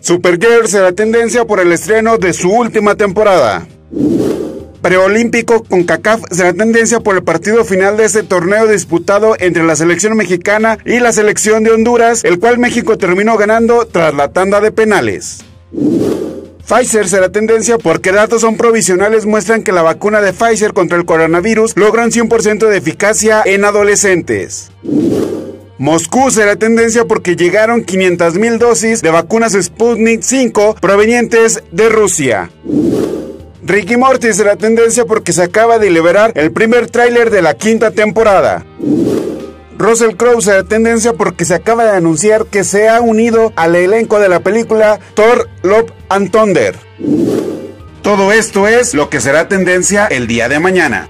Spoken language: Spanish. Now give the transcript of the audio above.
Supergirl será tendencia por el estreno de su última temporada. Preolímpico con CACAF será tendencia por el partido final de este torneo disputado entre la selección mexicana y la selección de Honduras, el cual México terminó ganando tras la tanda de penales. Pfizer será tendencia porque datos son provisionales muestran que la vacuna de Pfizer contra el coronavirus logra un 100% de eficacia en adolescentes. Moscú será tendencia porque llegaron 500.000 dosis de vacunas Sputnik 5 provenientes de Rusia. Ricky Morty será tendencia porque se acaba de liberar el primer tráiler de la quinta temporada. Russell Crowe será tendencia porque se acaba de anunciar que se ha unido al elenco de la película Thor Love and Thunder. Todo esto es lo que será tendencia el día de mañana.